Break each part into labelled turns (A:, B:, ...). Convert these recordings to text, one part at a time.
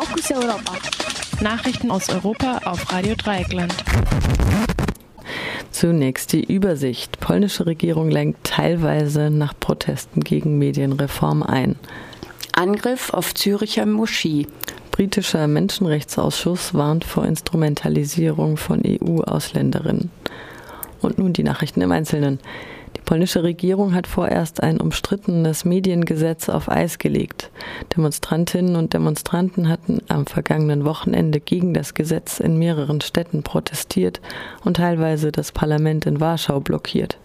A: Fokus Europa.
B: Nachrichten aus Europa auf Radio Dreieckland.
C: Zunächst die Übersicht. Polnische Regierung lenkt teilweise nach Protesten gegen Medienreform ein.
D: Angriff auf Züricher Moschee.
C: Britischer Menschenrechtsausschuss warnt vor Instrumentalisierung von EU-Ausländerinnen. Und nun die Nachrichten im Einzelnen. Die polnische Regierung hat vorerst ein umstrittenes Mediengesetz auf Eis gelegt. Demonstrantinnen und Demonstranten hatten am vergangenen Wochenende gegen das Gesetz in mehreren Städten protestiert und teilweise das Parlament in Warschau blockiert.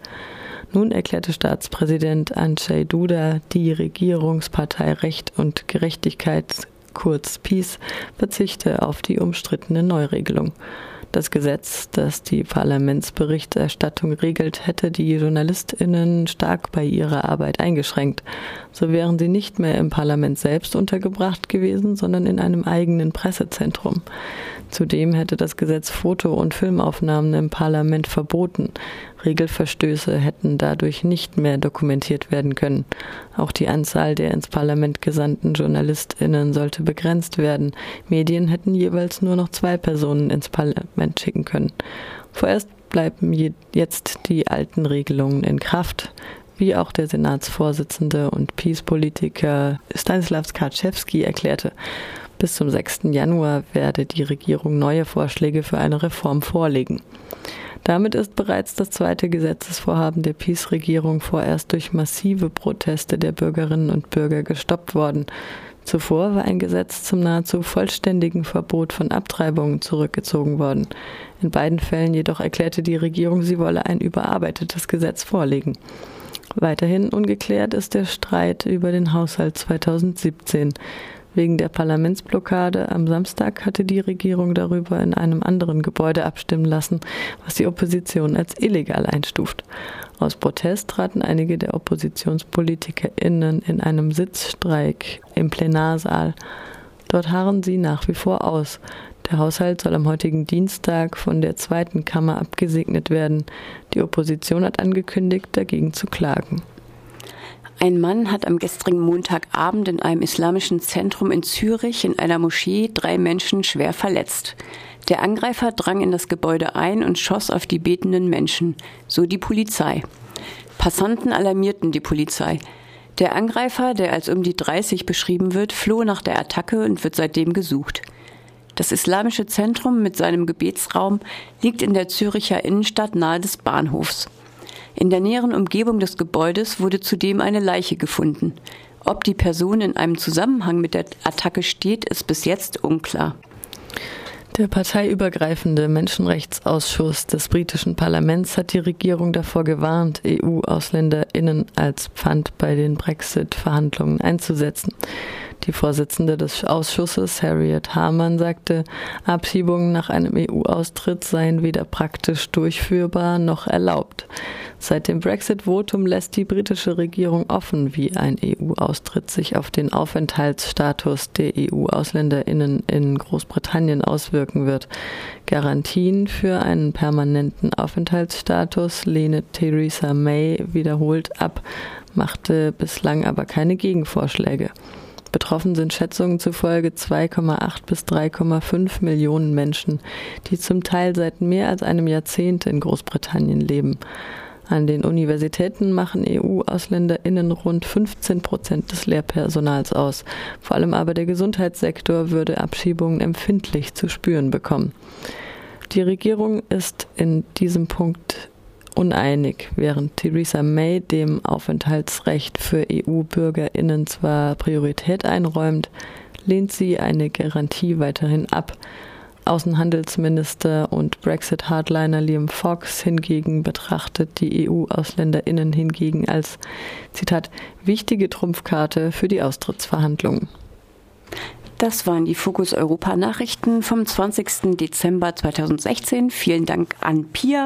C: Nun erklärte Staatspräsident Andrzej Duda, die Regierungspartei Recht und Gerechtigkeit, kurz PiS, verzichte auf die umstrittene Neuregelung. Das Gesetz, das die Parlamentsberichterstattung regelt, hätte die Journalistinnen stark bei ihrer Arbeit eingeschränkt. So wären sie nicht mehr im Parlament selbst untergebracht gewesen, sondern in einem eigenen Pressezentrum. Zudem hätte das Gesetz Foto- und Filmaufnahmen im Parlament verboten. Regelverstöße hätten dadurch nicht mehr dokumentiert werden können. Auch die Anzahl der ins Parlament gesandten Journalistinnen sollte begrenzt werden. Medien hätten jeweils nur noch zwei Personen ins Parlament schicken können. Vorerst bleiben jetzt die alten Regelungen in Kraft wie auch der Senatsvorsitzende und Peace-Politiker Stanislav Karczewski erklärte. Bis zum 6. Januar werde die Regierung neue Vorschläge für eine Reform vorlegen. Damit ist bereits das zweite Gesetzesvorhaben der PiS-Regierung vorerst durch massive Proteste der Bürgerinnen und Bürger gestoppt worden. Zuvor war ein Gesetz zum nahezu vollständigen Verbot von Abtreibungen zurückgezogen worden. In beiden Fällen jedoch erklärte die Regierung, sie wolle ein überarbeitetes Gesetz vorlegen. Weiterhin ungeklärt ist der Streit über den Haushalt 2017. Wegen der Parlamentsblockade am Samstag hatte die Regierung darüber in einem anderen Gebäude abstimmen lassen, was die Opposition als illegal einstuft. Aus Protest traten einige der OppositionspolitikerInnen in einem Sitzstreik im Plenarsaal. Dort harren sie nach wie vor aus. Der Haushalt soll am heutigen Dienstag von der zweiten Kammer abgesegnet werden. Die Opposition hat angekündigt, dagegen zu klagen.
D: Ein Mann hat am gestrigen Montagabend in einem islamischen Zentrum in Zürich in einer Moschee drei Menschen schwer verletzt. Der Angreifer drang in das Gebäude ein und schoss auf die betenden Menschen, so die Polizei. Passanten alarmierten die Polizei. Der Angreifer, der als um die 30 beschrieben wird, floh nach der Attacke und wird seitdem gesucht. Das islamische Zentrum mit seinem Gebetsraum liegt in der Züricher Innenstadt nahe des Bahnhofs. In der näheren Umgebung des Gebäudes wurde zudem eine Leiche gefunden. Ob die Person in einem Zusammenhang mit der Attacke steht, ist bis jetzt unklar.
C: Der parteiübergreifende Menschenrechtsausschuss des britischen Parlaments hat die Regierung davor gewarnt, EU-AusländerInnen als Pfand bei den Brexit-Verhandlungen einzusetzen. Die Vorsitzende des Ausschusses, Harriet Harman, sagte, Abschiebungen nach einem EU-Austritt seien weder praktisch durchführbar noch erlaubt. Seit dem Brexit-Votum lässt die britische Regierung offen, wie ein EU-Austritt sich auf den Aufenthaltsstatus der EU-AusländerInnen in Großbritannien auswirken wird. Garantien für einen permanenten Aufenthaltsstatus lehne Theresa May wiederholt ab, machte bislang aber keine Gegenvorschläge. Betroffen sind Schätzungen zufolge 2,8 bis 3,5 Millionen Menschen, die zum Teil seit mehr als einem Jahrzehnt in Großbritannien leben. An den Universitäten machen EU-AusländerInnen rund 15 Prozent des Lehrpersonals aus. Vor allem aber der Gesundheitssektor würde Abschiebungen empfindlich zu spüren bekommen. Die Regierung ist in diesem Punkt uneinig, während Theresa May dem Aufenthaltsrecht für EU-BürgerInnen zwar Priorität einräumt, lehnt sie eine Garantie weiterhin ab. Außenhandelsminister und Brexit-Hardliner Liam Fox hingegen betrachtet die EU-AusländerInnen hingegen als, Zitat, wichtige Trumpfkarte für die Austrittsverhandlungen.
D: Das waren die Fokus Europa Nachrichten vom 20. Dezember 2016. Vielen Dank an Pia.